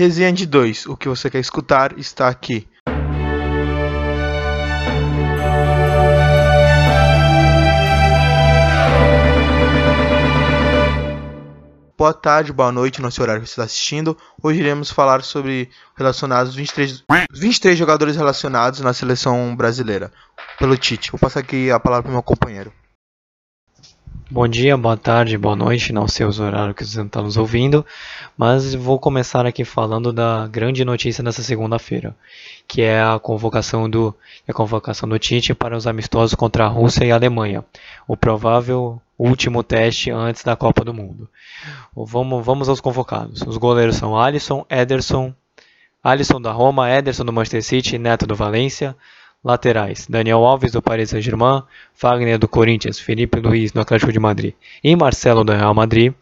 Resenha de 2. O que você quer escutar está aqui. Boa tarde, boa noite, no seu horário que você está assistindo. Hoje iremos falar sobre relacionados 23, 23 jogadores relacionados na seleção brasileira pelo Tite. Vou passar aqui a palavra para o meu companheiro. Bom dia, boa tarde, boa noite, não sei os horários que você está nos ouvindo, mas vou começar aqui falando da grande notícia dessa segunda-feira, que é a convocação do a convocação do Tite para os amistosos contra a Rússia e a Alemanha, o provável último teste antes da Copa do Mundo. Vamos, vamos aos convocados. Os goleiros são Alisson, Ederson, Alisson da Roma, Ederson do Manchester City, Neto do Valência, Laterais: Daniel Alves do Paris Saint-Germain, Fagner do Corinthians, Felipe Luiz do Atlético de Madrid. E Marcelo do Real Madrid.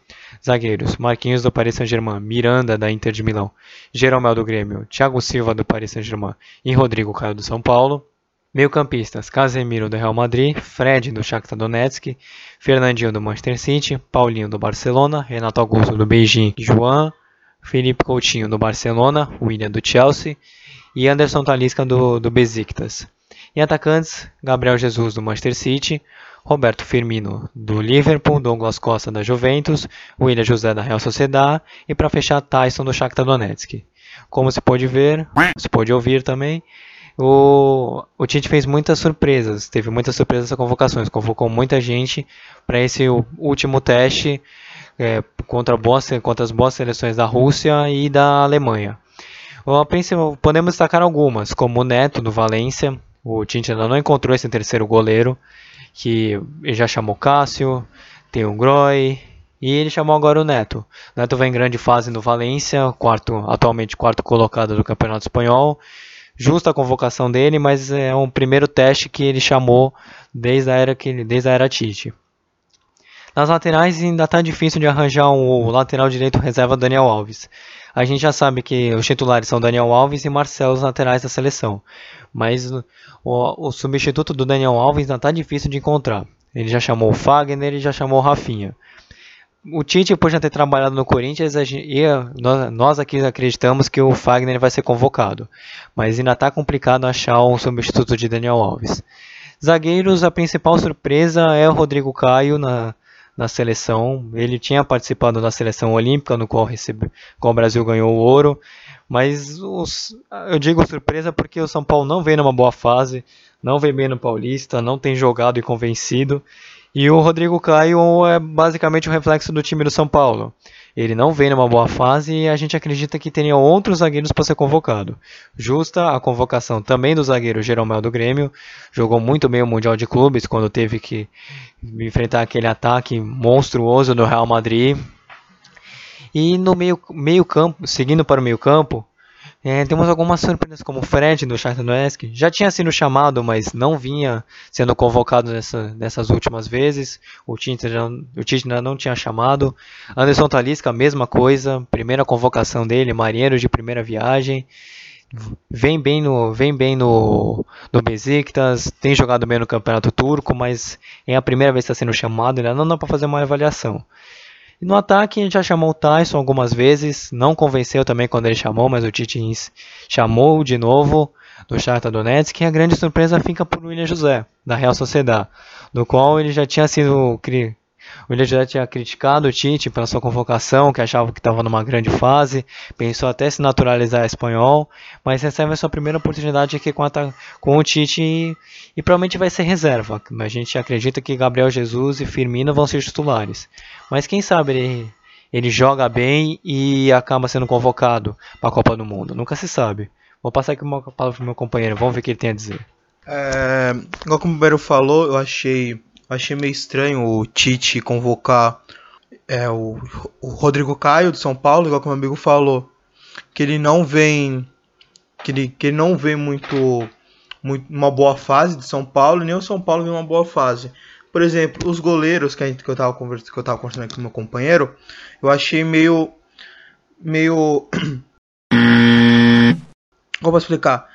Zagueiros: Marquinhos do Paris Saint-Germain, Miranda da Inter de Milão, Jeromel do Grêmio, Thiago Silva do Paris Saint-Germain. E Rodrigo Caio do São Paulo. Meio-campistas: Casemiro do Real Madrid, Fred do Shakhtar Donetsk, Fernandinho do Manchester City, Paulinho do Barcelona, Renato Augusto do Beijing, João, Felipe Coutinho do Barcelona, William do Chelsea. E Anderson Talisca do, do Besiktas. Em atacantes, Gabriel Jesus do Manchester City, Roberto Firmino do Liverpool, Douglas Costa da Juventus, William José da Real Sociedad e para fechar Tyson do Shakhtar Donetsk. Como se pode ver, se pode ouvir também, o, o Tite fez muitas surpresas, teve muitas surpresas nessas convocações, convocou muita gente para esse último teste é, contra, boas, contra as boas seleções da Rússia e da Alemanha. Podemos destacar algumas, como o Neto do Valência. O Tite ainda não encontrou esse terceiro goleiro, que já chamou Cássio, tem o Groy, e ele chamou agora o Neto. O Neto vem em grande fase no Valência, quarto, atualmente quarto colocado do Campeonato Espanhol. Justa a convocação dele, mas é um primeiro teste que ele chamou desde a era, que, desde a era Tite. Nas laterais ainda está difícil de arranjar um lateral direito reserva Daniel Alves. A gente já sabe que os titulares são Daniel Alves e Marcelo os laterais da seleção. Mas o, o substituto do Daniel Alves ainda está difícil de encontrar. Ele já chamou o Fagner, ele já chamou o Rafinha. O Tite, por já ter trabalhado no Corinthians, nós aqui acreditamos que o Fagner vai ser convocado. Mas ainda está complicado achar um substituto de Daniel Alves. Zagueiros, a principal surpresa é o Rodrigo Caio na, na seleção. Ele tinha participado da seleção olímpica, no qual, recebe, qual o Brasil ganhou o ouro. Mas os, eu digo surpresa porque o São Paulo não vem numa boa fase, não vem bem no Paulista, não tem jogado e convencido. E o Rodrigo Caio é basicamente o reflexo do time do São Paulo. Ele não vem numa boa fase e a gente acredita que teria outros zagueiros para ser convocado. Justa a convocação também do zagueiro Jeromel do Grêmio. Jogou muito bem o Mundial de Clubes quando teve que enfrentar aquele ataque monstruoso do Real Madrid. E no meio, meio campo, seguindo para o meio campo, é, temos algumas surpresas, como o Fred do Shakhtar Donetsk. Já tinha sido chamado, mas não vinha sendo convocado nessa, nessas últimas vezes. O Tite, já, o Tite ainda não tinha chamado. Anderson Talisca, mesma coisa. Primeira convocação dele, marinheiro de primeira viagem. Vem bem no, vem bem no, no Besiktas, tem jogado bem no Campeonato Turco, mas é a primeira vez que está sendo chamado, ainda não dá para fazer uma avaliação. E no ataque a gente já chamou o Tyson algumas vezes, não convenceu também quando ele chamou, mas o Tite chamou de novo do Shakhtar Donetsk. E a grande surpresa fica por William José, da Real Sociedad, do qual ele já tinha sido o já tinha criticado o Tite pela sua convocação, que achava que estava numa grande fase, pensou até se naturalizar espanhol, mas recebe a sua primeira oportunidade aqui com, a, com o Tite e, e, provavelmente vai ser reserva. A gente acredita que Gabriel Jesus e Firmino vão ser titulares. Mas quem sabe ele, ele joga bem e acaba sendo convocado para a Copa do Mundo. Nunca se sabe. Vou passar aqui uma palavra para meu companheiro, vamos ver o que ele tem a dizer. É, como o Beiro falou, eu achei Achei meio estranho o Tite convocar é, o, o Rodrigo Caio de São Paulo, igual como o amigo falou, que ele não vem que ele, que ele não vem muito, muito uma boa fase de São Paulo, nem o São Paulo vem uma boa fase. Por exemplo, os goleiros que, a gente, que, eu estava conversando, que eu tava conversando aqui com meu companheiro, eu achei meio. meio. Como posso explicar?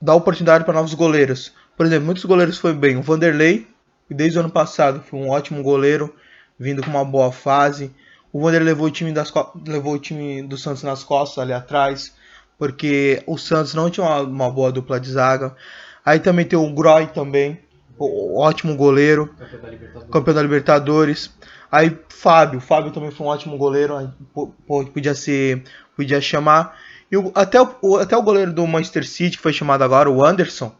Dar oportunidade para novos goleiros. Por exemplo, muitos goleiros foi bem. O Vanderlei, e desde o ano passado foi um ótimo goleiro, vindo com uma boa fase. O Vanderlei levou o time das levou o time do Santos nas costas ali atrás, porque o Santos não tinha uma, uma boa dupla de zaga. Aí também tem o Groy também, o, ótimo goleiro, campeão da, campeão da Libertadores. Aí Fábio, Fábio também foi um ótimo goleiro, podia ser, podia chamar. E o, até, o, até o goleiro do Manchester City, que foi chamado agora, o Anderson.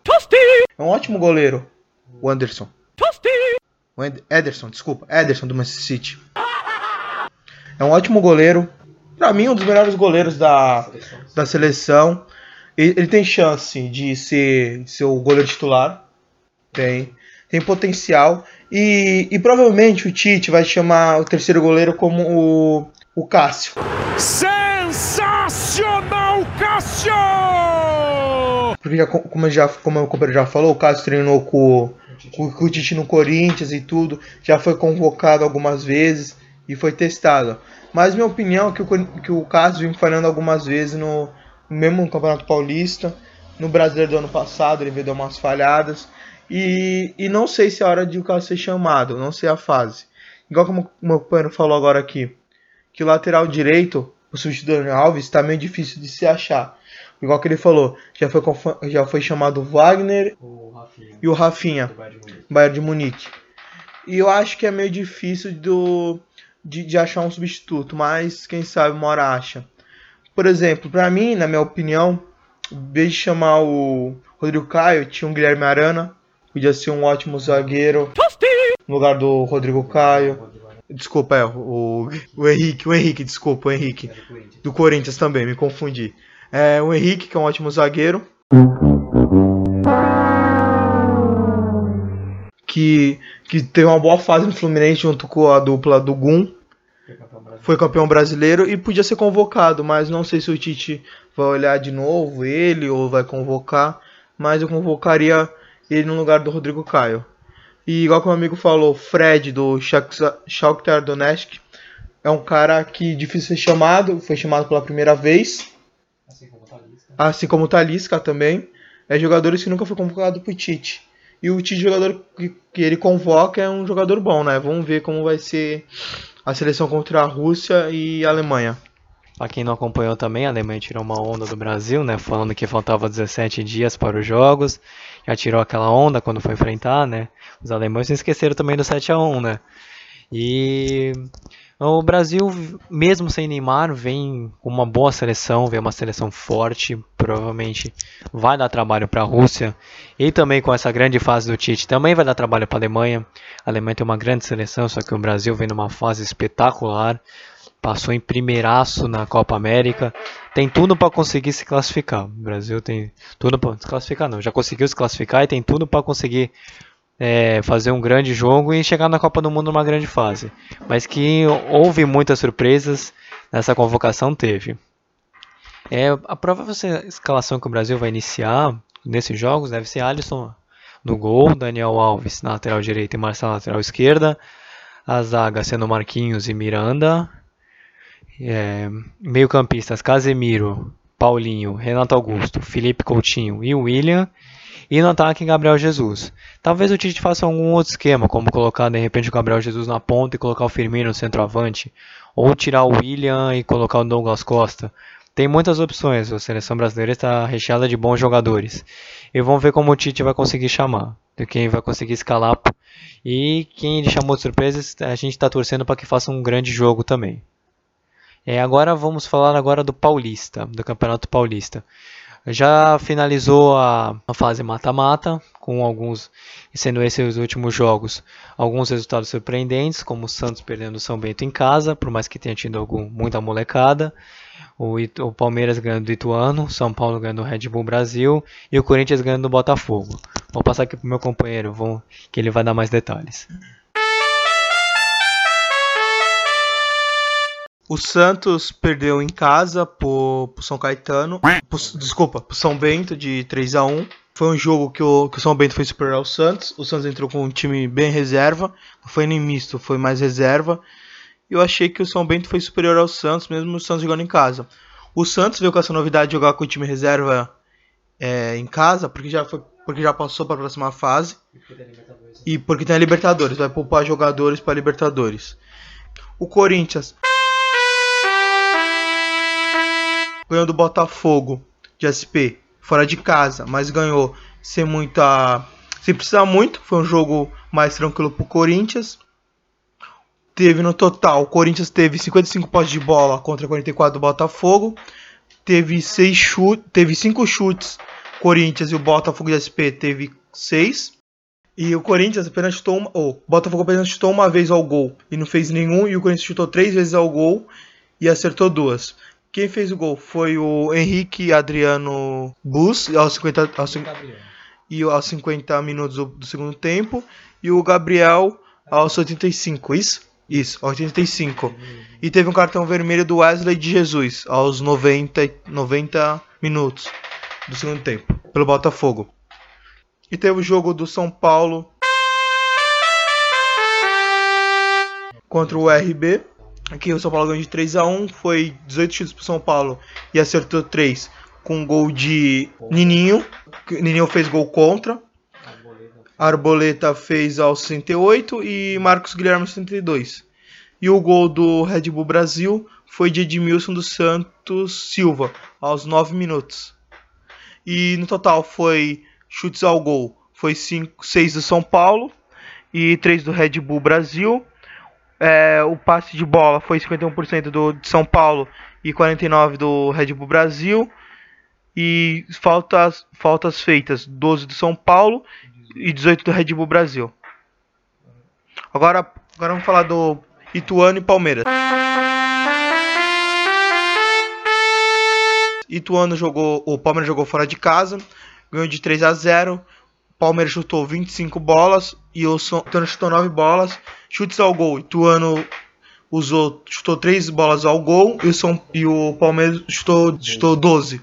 É um ótimo goleiro. O Anderson. O Ederson, desculpa. Ederson do Manchester City. É um ótimo goleiro. Pra mim, um dos melhores goleiros da, da seleção. Ele, ele tem chance de ser, ser o goleiro titular. Tem. Tem potencial. E, e provavelmente o Tite vai chamar o terceiro goleiro como o, o Cássio. Sensacional, Cássio! Porque já, como, já, como o companheiro já falou, o Cássio treinou com, com, com o Tite no Corinthians e tudo. Já foi convocado algumas vezes e foi testado. Mas minha opinião é que o, que o Cássio vem falhando algumas vezes no, mesmo no Campeonato Paulista. No Brasileiro do ano passado ele veio dar umas falhadas. E, e não sei se é hora de o Cássio ser chamado, não sei a fase. Igual como o meu companheiro falou agora aqui, que o lateral direito, o substituto Alves, está meio difícil de se achar. Igual que ele falou, já foi, já foi chamado Wagner o e o Rafinha, do Bayern de, Bayern de Munique. E eu acho que é meio difícil do, de, de achar um substituto, mas quem sabe uma hora acha. Por exemplo, para mim, na minha opinião, em vez de chamar o Rodrigo Caio, tinha um Guilherme Arana, podia ser um ótimo zagueiro no lugar do Rodrigo Caio. Desculpa, é, o, o Henrique, o Henrique, desculpa, o Henrique. Do Corinthians também, me confundi. É, o Henrique, que é um ótimo zagueiro. Que, que teve uma boa fase no Fluminense junto com a dupla do Gum. Foi campeão brasileiro e podia ser convocado, mas não sei se o Tite vai olhar de novo ele ou vai convocar. Mas eu convocaria ele no lugar do Rodrigo Caio. E igual que o amigo falou, Fred do Shakhtar Donetsk é um cara que difícil ser chamado, foi chamado pela primeira vez. Assim como o Talisca. Assim como o Talisca também. É jogadores que nunca foi convocado pro Tite. E o Tite, jogador que, que ele convoca, é um jogador bom, né? Vamos ver como vai ser a seleção contra a Rússia e a Alemanha. Para quem não acompanhou também, a Alemanha tirou uma onda do Brasil, né? Falando que faltava 17 dias para os jogos. Já tirou aquela onda quando foi enfrentar, né? Os alemães se esqueceram também do 7 a 1 né? E o Brasil, mesmo sem Neymar, vem uma boa seleção, vem uma seleção forte, provavelmente vai dar trabalho para a Rússia. E também com essa grande fase do Tite, também vai dar trabalho para a Alemanha. A Alemanha tem uma grande seleção, só que o Brasil vem numa fase espetacular passou em primeiraço na Copa América, tem tudo para conseguir se classificar. O Brasil tem tudo para se classificar, não, já conseguiu se classificar e tem tudo para conseguir é, fazer um grande jogo e chegar na Copa do Mundo numa grande fase. Mas que houve muitas surpresas nessa convocação, teve. É, a provável escalação que o Brasil vai iniciar nesses jogos deve ser Alisson no gol, Daniel Alves na lateral direita e Marcelo na lateral esquerda, a zaga sendo Marquinhos e Miranda, é, meio-campistas Casemiro, Paulinho, Renato Augusto, Felipe Coutinho e William. E no ataque, Gabriel Jesus. Talvez o Tite faça algum outro esquema, como colocar de repente o Gabriel Jesus na ponta e colocar o Firmino no centroavante. Ou tirar o William e colocar o Douglas Costa. Tem muitas opções, a seleção brasileira está recheada de bons jogadores. E vamos ver como o Tite vai conseguir chamar, de quem vai conseguir escalar. E quem ele chamou de surpresas, a gente está torcendo para que faça um grande jogo também. É, agora vamos falar agora do Paulista, do Campeonato Paulista. Já finalizou a, a fase mata-mata, com alguns, sendo esses os últimos jogos, alguns resultados surpreendentes, como o Santos perdendo o São Bento em casa, por mais que tenha tido algum, muita molecada. O, o Palmeiras ganhando do Ituano, São Paulo ganhando do Red Bull Brasil e o Corinthians ganhando do Botafogo. Vou passar aqui para o meu companheiro, vou, que ele vai dar mais detalhes. O Santos perdeu em casa pro, pro São Caetano. Pro, desculpa, pro São Bento de 3 a 1 Foi um jogo que o, que o São Bento foi superior ao Santos. O Santos entrou com um time bem reserva. Não foi nem misto, foi mais reserva. E eu achei que o São Bento foi superior ao Santos, mesmo o Santos jogando em casa. O Santos veio com essa novidade de jogar com o time reserva é, em casa, porque já, foi, porque já passou para a próxima fase. E porque tem a Libertadores, vai poupar jogadores para Libertadores. O Corinthians ganhou do Botafogo de SP fora de casa, mas ganhou sem muita. sem precisar muito. Foi um jogo mais tranquilo pro Corinthians. Teve no total, o Corinthians teve 55 postes de bola contra 44 do Botafogo. Teve seis chutes, teve cinco chutes Corinthians e o Botafogo de SP teve 6. E o Corinthians apenas chutou uma, oh, o Botafogo apenas chutou uma vez ao gol e não fez nenhum e o Corinthians chutou três vezes ao gol e acertou duas. Quem fez o gol foi o Henrique Adriano Bus aos 50, aos, e aos 50 minutos do, do, segundo tempo e o Gabriel aos 85, isso? Isso, aos 85. E teve um cartão vermelho do Wesley de Jesus aos 90, 90 minutos do segundo tempo pelo Botafogo. E teve o jogo do São Paulo contra o RB Aqui o São Paulo ganhou de 3 a 1 foi 18 chutes pro São Paulo e acertou 3 com gol de Nininho. Nininho fez gol contra. Arboleta fez aos 68 e Marcos Guilherme aos 72. E o gol do Red Bull Brasil foi de Edmilson dos Santos Silva aos 9 minutos. E no total foi chutes ao gol, foi 5, 6 do São Paulo e 3 do Red Bull Brasil é, o passe de bola foi 51% do de São Paulo e 49% do Red Bull Brasil. E faltas, faltas feitas 12 do São Paulo e 18 do Red Bull Brasil. Agora, agora vamos falar do Ituano e Palmeiras. Ituano jogou, o Palmeiras jogou fora de casa, ganhou de 3 a 0. Palmeiras chutou 25 bolas e o Ituano chutou 9 bolas. Chutes ao gol. Ituano usou, chutou 3 bolas ao gol e o, São, e o Palmeiras chutou, chutou 12.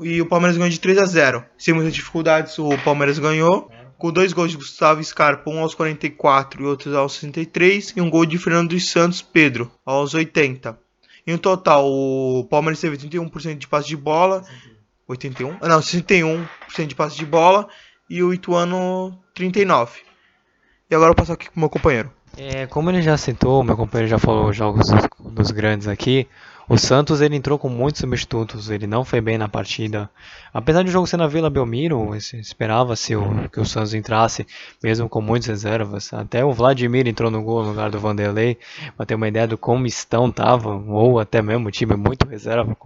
E o Palmeiras ganhou de 3 a 0. Sem muitas dificuldades, o Palmeiras ganhou. Com dois gols de Gustavo Scarpa, um aos 44 e outro aos 63. E um gol de Fernando dos Santos Pedro, aos 80. Em total, o Palmeiras teve 31% de passe de bola. 81? Não, 61% de passe de bola e o Ituano 39. E agora eu passo aqui pro meu companheiro. É, como ele já citou, meu companheiro já falou jogos dos, dos, grandes aqui. O Santos ele entrou com muitos substitutos, ele não foi bem na partida. Apesar de o jogo ser na Vila Belmiro, esperava-se que o Santos entrasse, mesmo com muitas reservas. Até o Vladimir entrou no gol no lugar do Vanderlei, para ter uma ideia do como estão tava, ou até mesmo o time muito reserva.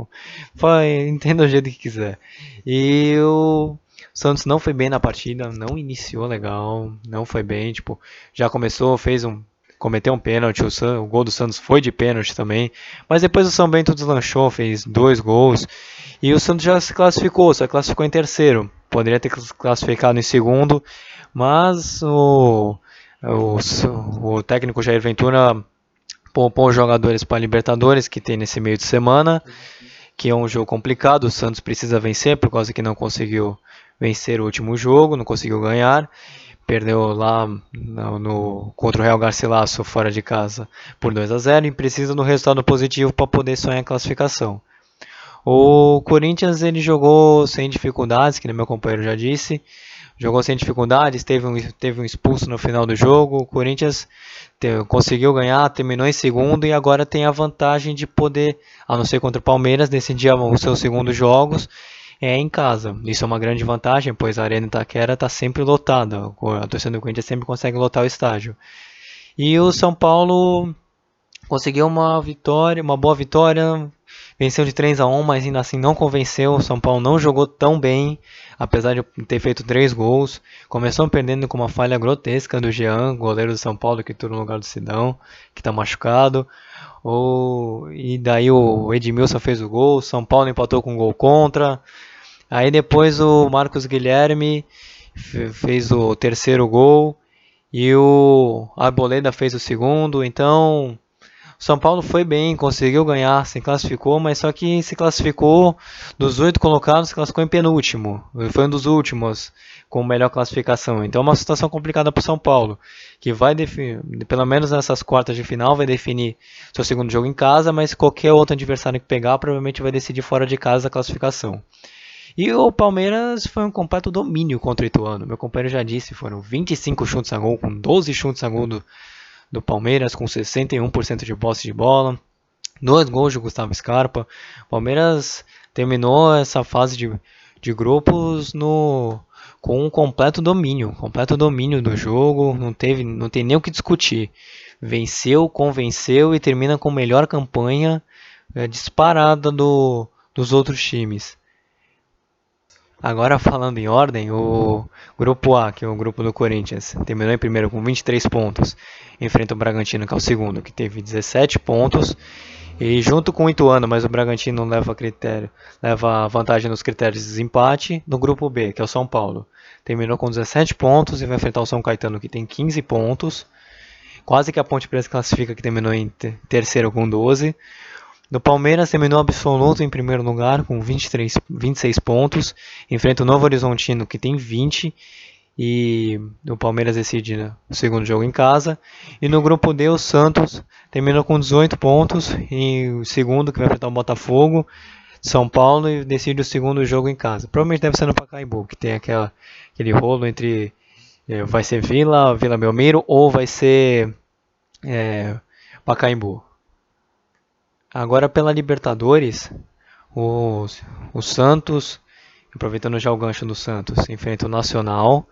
Foi, entenda do jeito que quiser. E o o Santos não foi bem na partida, não iniciou legal, não foi bem, tipo, já começou, fez um cometeu um pênalti, o, San, o, gol do Santos foi de pênalti também, mas depois o São Bento deslanchou, fez dois gols e o Santos já se classificou, só classificou em terceiro, poderia ter classificado em segundo, mas o, o, o técnico Jair Ventura poupou os jogadores para Libertadores que tem nesse meio de semana, que é um jogo complicado, o Santos precisa vencer por causa que não conseguiu vencer o último jogo, não conseguiu ganhar. Perdeu lá no, no contra o Real Garcilaso fora de casa por 2 a 0 e precisa do resultado positivo para poder sonhar a classificação. O Corinthians ele jogou sem dificuldades, que meu companheiro já disse. Jogou sem dificuldades, teve um, teve um expulso no final do jogo. O Corinthians te, conseguiu ganhar, terminou em segundo e agora tem a vantagem de poder, a não ser contra o Palmeiras, decidir os seus segundos jogos é em casa. Isso é uma grande vantagem, pois a Arena Itaquera está sempre lotada. A torcida do Corinthians sempre consegue lotar o estádio. E o São Paulo conseguiu uma vitória, uma boa vitória, venceu de 3 a 1, mas ainda assim não convenceu. O São Paulo não jogou tão bem, apesar de ter feito 3 gols. Começou perdendo com uma falha grotesca do Jean, goleiro do São Paulo, que entrou no lugar do Sidão, que está machucado. O, e daí o Edmilson fez o gol, São Paulo empatou com um gol contra. Aí depois o Marcos Guilherme fez o terceiro gol e o Arboleda fez o segundo. Então, o São Paulo foi bem, conseguiu ganhar, se classificou, mas só que se classificou dos oito colocados, se classificou em penúltimo. Foi um dos últimos com melhor classificação. Então, é uma situação complicada para o São Paulo, que vai definir, pelo menos nessas quartas de final, vai definir seu segundo jogo em casa, mas qualquer outro adversário que pegar provavelmente vai decidir fora de casa a classificação. E o Palmeiras foi um completo domínio contra o Ituano. Meu companheiro já disse, foram 25 chutes a gol, com 12 chutes a gol do, do Palmeiras, com 61% de posse de bola. Dois gols de Gustavo Scarpa. Palmeiras terminou essa fase de, de grupos no com um completo domínio, completo domínio do jogo, não teve, não tem nem o que discutir. Venceu, convenceu e termina com melhor campanha é, disparada do, dos outros times. Agora falando em ordem, o grupo A, que é o grupo do Corinthians, terminou em primeiro com 23 pontos, enfrenta o Bragantino, que é o segundo, que teve 17 pontos, e junto com o Ituano, mas o Bragantino leva critério, leva vantagem nos critérios de desempate, no grupo B, que é o São Paulo, terminou com 17 pontos e vai enfrentar o São Caetano, que tem 15 pontos, quase que a Ponte Preta classifica, que terminou em terceiro com 12, do Palmeiras terminou absoluto em primeiro lugar com 23, 26 pontos. Enfrenta o Novo Horizontino que tem 20 e o Palmeiras decide né, o segundo jogo em casa. E no grupo D o Santos terminou com 18 pontos e o segundo que vai enfrentar o Botafogo, São Paulo e decide o segundo jogo em casa. Provavelmente deve ser no Pacaembu, que tem aquela, aquele rolo entre é, vai ser Vila, Vila Belmiro ou vai ser é, Pacaembu. Agora pela Libertadores, o, o Santos, aproveitando já o gancho do Santos, enfrenta o Nacional,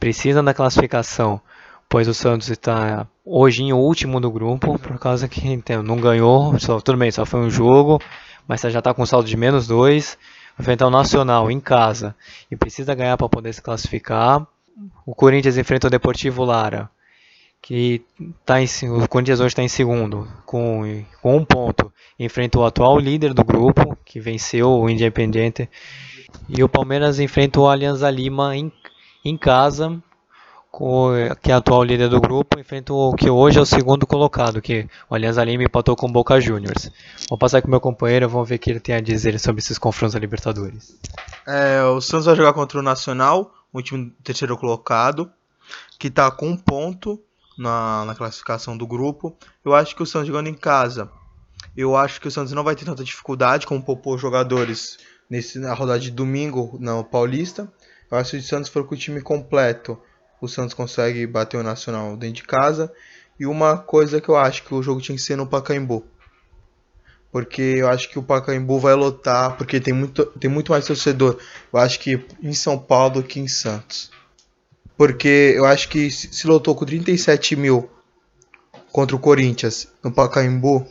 precisa da classificação, pois o Santos está hoje em último do grupo, por causa que então, não ganhou, só, tudo bem, só foi um jogo, mas já está com saldo de menos dois, enfrenta o Nacional em casa e precisa ganhar para poder se classificar. O Corinthians enfrenta o Deportivo Lara, que tá em, o Corinthians hoje está em segundo, com, com um ponto. Enfrenta o atual líder do grupo, que venceu o Independiente. E o Palmeiras enfrenta o Alianza Lima em, em casa, com, que é o atual líder do grupo. Enfrenta o que hoje é o segundo colocado, que o Alianza Lima empatou com o Boca Juniors. Vou passar com meu companheiro, vamos ver o que ele tem a dizer sobre esses confrontos da Libertadores. É, o Santos vai jogar contra o Nacional, o último terceiro colocado, que está com um ponto na, na classificação do grupo. Eu acho que o Santos jogando em casa, eu acho que o Santos não vai ter tanta dificuldade como poupou jogadores nesse, na rodada de domingo no Paulista. Eu acho que o Santos for com o time completo, o Santos consegue bater o Nacional dentro de casa. E uma coisa que eu acho que o jogo tinha que ser no Pacaembu. Porque eu acho que o Pacaembu vai lotar, porque tem muito, tem muito mais torcedor. Eu acho que em São Paulo do que em Santos. Porque eu acho que se lotou com 37 mil contra o Corinthians no Pacaembu.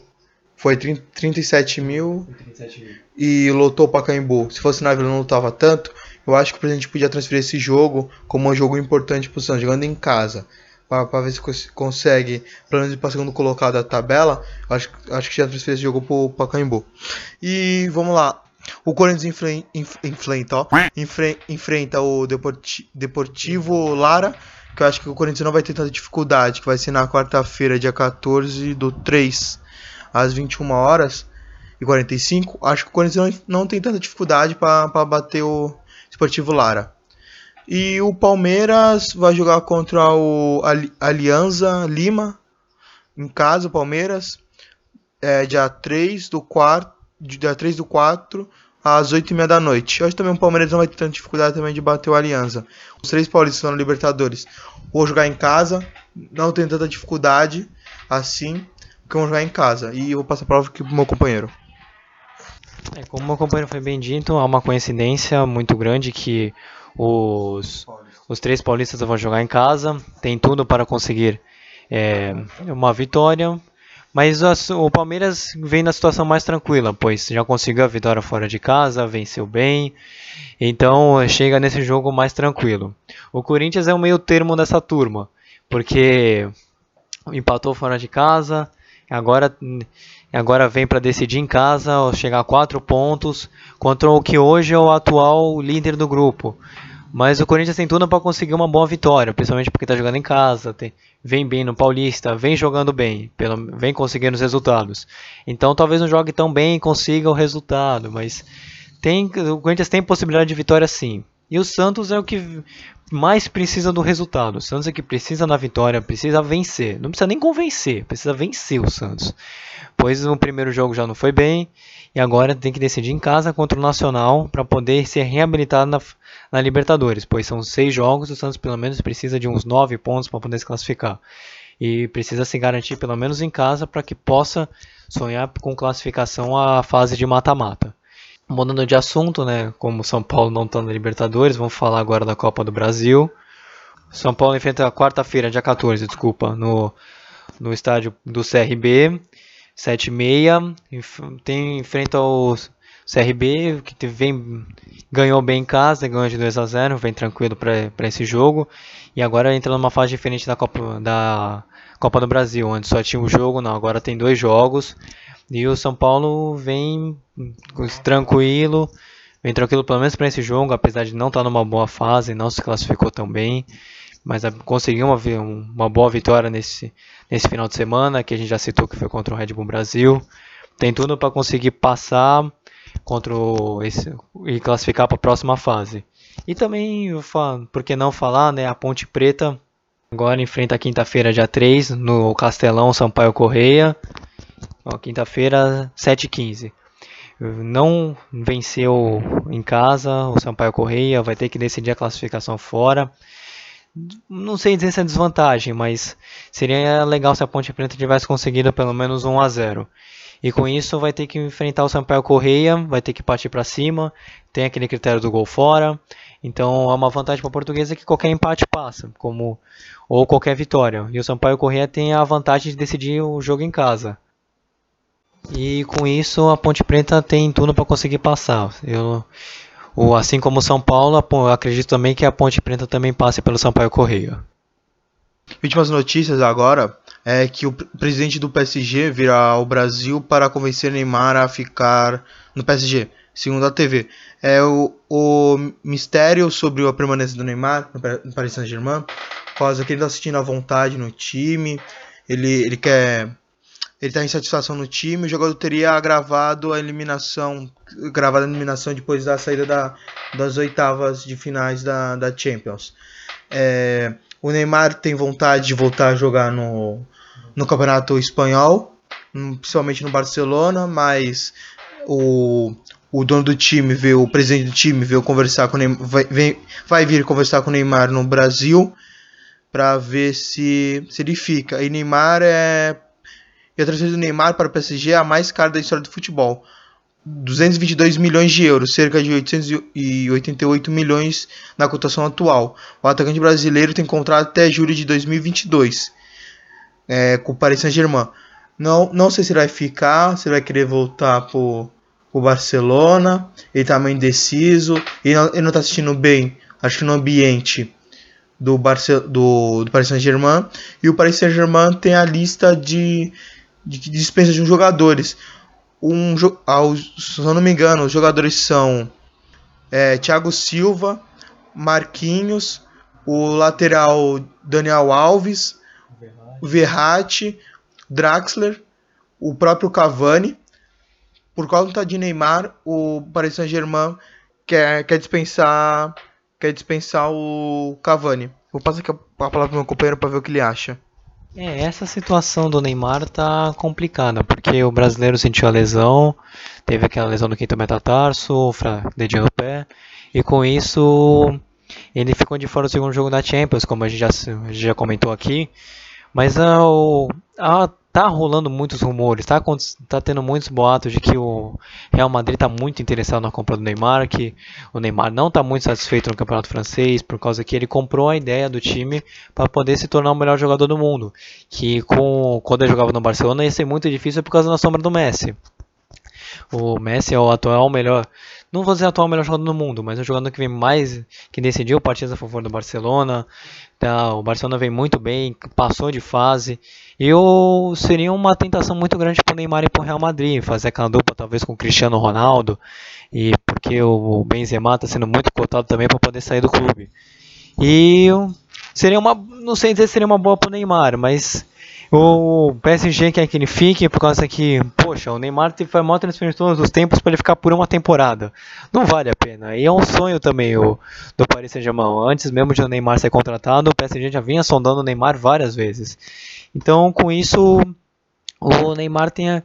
Foi 30, 37 mil, 37 mil e lotou o Pacaembu. Se fosse na Vila não lotava tanto. Eu acho que o presidente podia transferir esse jogo como um jogo importante para o Santos, jogando em casa. Para ver se consegue, pelo menos para segundo colocado da tabela. Acho, acho que já transferiu esse jogo para o Pacaembu. E vamos lá. O Corinthians enfrenta, enfrenta, ó, enfrenta o Deportivo Lara, que eu acho que o Corinthians não vai ter tanta dificuldade, que vai ser na quarta-feira, dia 14 do 3, às 21 horas e 45. Acho que o Corinthians não, não tem tanta dificuldade para bater o Deportivo Lara. E o Palmeiras vai jogar contra o Alianza Lima, em casa, o Palmeiras, é, dia 3 do 4 dia 3 do 4 às 8 e meia da noite. Hoje também o Palmeiras não vai ter tanta dificuldade também de bater o Aliança. Os três paulistas estão Libertadores. Vou jogar em casa, não tem tanta dificuldade assim, porque vão jogar em casa. E eu vou passar a prova aqui pro meu companheiro. É, como meu companheiro foi bem dito, há uma coincidência muito grande que os, os três paulistas vão jogar em casa, tem tudo para conseguir é, uma vitória, mas o Palmeiras vem na situação mais tranquila, pois já conseguiu a vitória fora de casa, venceu bem, então chega nesse jogo mais tranquilo. O Corinthians é o meio termo dessa turma, porque empatou fora de casa, agora, agora vem para decidir em casa, chegar a quatro pontos contra o que hoje é o atual líder do grupo. Mas o Corinthians tem tudo para conseguir uma boa vitória, principalmente porque está jogando em casa, tem, vem bem no Paulista, vem jogando bem, pelo, vem conseguindo os resultados. Então talvez não jogue tão bem e consiga o resultado, mas tem, o Corinthians tem possibilidade de vitória sim. E o Santos é o que mais precisa do resultado. O Santos é que precisa da vitória, precisa vencer. Não precisa nem convencer, precisa vencer o Santos. Pois no primeiro jogo já não foi bem e agora tem que decidir em casa contra o Nacional para poder ser reabilitado na, na Libertadores, pois são seis jogos, o Santos pelo menos precisa de uns nove pontos para poder se classificar. E precisa se garantir pelo menos em casa para que possa sonhar com classificação à fase de mata-mata. Mudando de assunto, né? Como São Paulo não está na Libertadores, vamos falar agora da Copa do Brasil. São Paulo enfrenta quarta-feira, dia 14, desculpa, no, no estádio do CRB, 7h30. Tem, enfrenta o CRB, que vem, ganhou bem em casa, ganhou de 2 a 0 vem tranquilo para esse jogo. E agora entra numa fase diferente da Copa, da Copa do Brasil, onde só tinha um jogo, não, agora tem dois jogos. E o São Paulo vem tranquilo, vem tranquilo pelo menos para esse jogo, apesar de não estar tá numa boa fase, não se classificou tão bem, mas conseguiu uma, uma boa vitória nesse, nesse final de semana, que a gente já citou que foi contra o Red Bull Brasil. Tem tudo para conseguir passar contra o, esse, e classificar para a próxima fase. E também, por que não falar, né, a Ponte Preta agora enfrenta quinta-feira, dia 3, no Castelão Sampaio Correia. Quinta-feira, 7h15. Não venceu em casa o Sampaio Correia, vai ter que decidir a classificação fora. Não sei dizer se é desvantagem, mas seria legal se a Ponte Preta tivesse conseguido pelo menos 1 a 0. E com isso vai ter que enfrentar o Sampaio Correia, vai ter que partir para cima, tem aquele critério do gol fora. Então é uma vantagem para a portuguesa que qualquer empate passa, como ou qualquer vitória. E o Sampaio Correia tem a vantagem de decidir o jogo em casa. E com isso a Ponte Preta tem tudo para conseguir passar. Eu, assim como São Paulo, acredito também que a Ponte Preta também passe pelo Sampaio Correia. Últimas notícias agora é que o presidente do PSG virá ao Brasil para convencer Neymar a ficar no PSG, segundo a TV. É o, o mistério sobre a permanência do Neymar no Paris Saint-Germain, causa que ele está assistindo à vontade no time, ele, ele quer ele está em satisfação no time, o jogador teria gravado a eliminação, gravado a eliminação depois da saída da, das oitavas de finais da, da Champions. É, o Neymar tem vontade de voltar a jogar no, no Campeonato Espanhol, principalmente no Barcelona, mas o, o dono do time veio, o presidente do time veio conversar com Neymar, vai, vem, vai vir conversar com o Neymar no Brasil para ver se, se ele fica. E Neymar é e a transferência do Neymar para o PSG é a mais cara da história do futebol. 222 milhões de euros, cerca de 888 milhões na cotação atual. O atacante brasileiro tem contrato até julho de 2022 é, com o Paris Saint-Germain. Não, não sei se ele vai ficar, se ele vai querer voltar para o Barcelona. Ele está meio indeciso. Ele não, ele não tá assistindo bem, acho que no ambiente do, Barce do, do Paris Saint-Germain. E o Paris Saint-Germain tem a lista de de dispensa de jogadores. Um, se eu não me engano, os jogadores são é, Thiago Silva, Marquinhos, o lateral Daniel Alves, Verratti, Draxler, o próprio Cavani. Por conta de Neymar, o Paris Saint-Germain quer, quer dispensar quer dispensar o Cavani. Vou passar aqui a palavra pro meu companheiro para ver o que ele acha. É, essa situação do Neymar tá complicada, porque o brasileiro sentiu a lesão, teve aquela lesão do quinto metatarso, dedinho no pé, e com isso ele ficou de fora do segundo jogo da Champions, como a gente já, já comentou aqui. Mas a, a tá rolando muitos rumores, tá, tá tendo muitos boatos de que o Real Madrid está muito interessado na compra do Neymar, que o Neymar não está muito satisfeito no Campeonato Francês, por causa que ele comprou a ideia do time para poder se tornar o melhor jogador do mundo, que com, quando ele jogava no Barcelona ia ser muito difícil por causa da sombra do Messi. O Messi é o atual melhor não vou dizer atual melhor jogador do mundo, mas o jogador que vem mais, que decidiu partidas a favor do Barcelona. Tá, o Barcelona vem muito bem, passou de fase. E eu, seria uma tentação muito grande para o Neymar ir para o Real Madrid, fazer aquela dupla talvez com o Cristiano Ronaldo. E porque o Benzema está sendo muito cotado também para poder sair do clube. E seria uma, não sei dizer se seria uma boa para o Neymar, mas o PSG quer que ele fique por causa que, poxa, o Neymar foi a maior transferência de todos os tempos para ele ficar por uma temporada. Não vale a pena. E é um sonho também o, do Paris Saint-Germain. Antes mesmo de o Neymar ser contratado, o PSG já vinha sondando o Neymar várias vezes. Então, com isso, o Neymar tem a,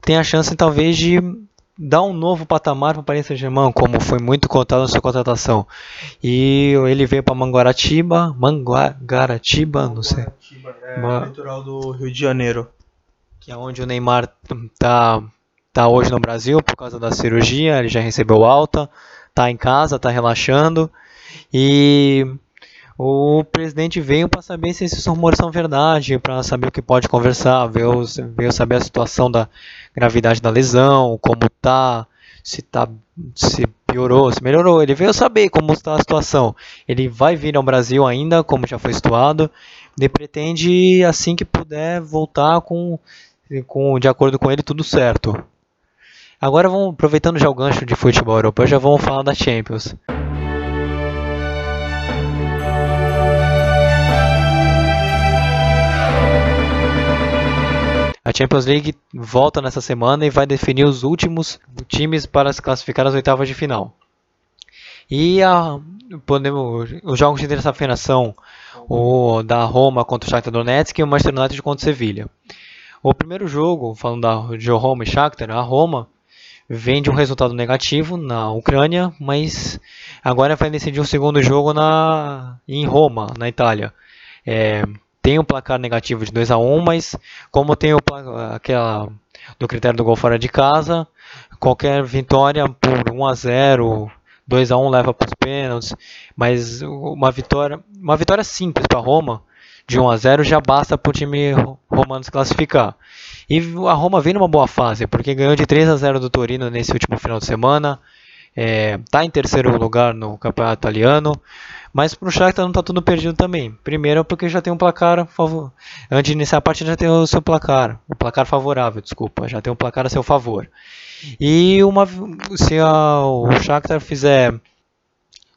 tem a chance talvez de dar um novo patamar para o Paris Saint-Germain, como foi muito contado na sua contratação. E ele veio para Manguaratiba, Manguaratiba, não sei. É, Ma... litoral do Rio de Janeiro. que é onde o Neymar tá, tá hoje no Brasil por causa da cirurgia, ele já recebeu alta, tá em casa, tá relaxando e o presidente veio para saber se esses rumores são verdade, para saber o que pode conversar, veio, veio saber a situação da gravidade da lesão, como tá, se tá se piorou, se melhorou. Ele veio saber como está a situação. Ele vai vir ao Brasil ainda, como já foi situado. Ele pretende assim que puder voltar com, com de acordo com ele tudo certo. Agora vamos aproveitando já o gancho de futebol europeu, já vamos falar da Champions. A Champions League volta nessa semana e vai definir os últimos times para se classificar às oitavas de final. E a, podemos, os jogos de terça-feira são o da Roma contra o Shakhtar Donetsk e o Manchester United contra o Sevilha. O primeiro jogo, falando da, de Roma e Shakhtar, a Roma vem de um resultado negativo na Ucrânia, mas agora vai decidir o segundo jogo na, em Roma, na Itália. É, tem um placar negativo de 2 a 1 mas como tem o aquela do critério do gol fora de casa, qualquer vitória por 1 a 0, 2 a 1 leva para os pênaltis, mas uma vitória, uma vitória simples para Roma de 1 a 0 já basta para o time romano se classificar. E a Roma vem numa boa fase, porque ganhou de 3 a 0 do Torino nesse último final de semana, está é, tá em terceiro lugar no campeonato italiano, mas para o Shakhtar não está tudo perdido também. Primeiro porque já tem um placar favor... antes de iniciar a partida já tem o seu placar, o placar favorável, desculpa, já tem um placar a seu favor. E uma se a, o Shakhtar fizer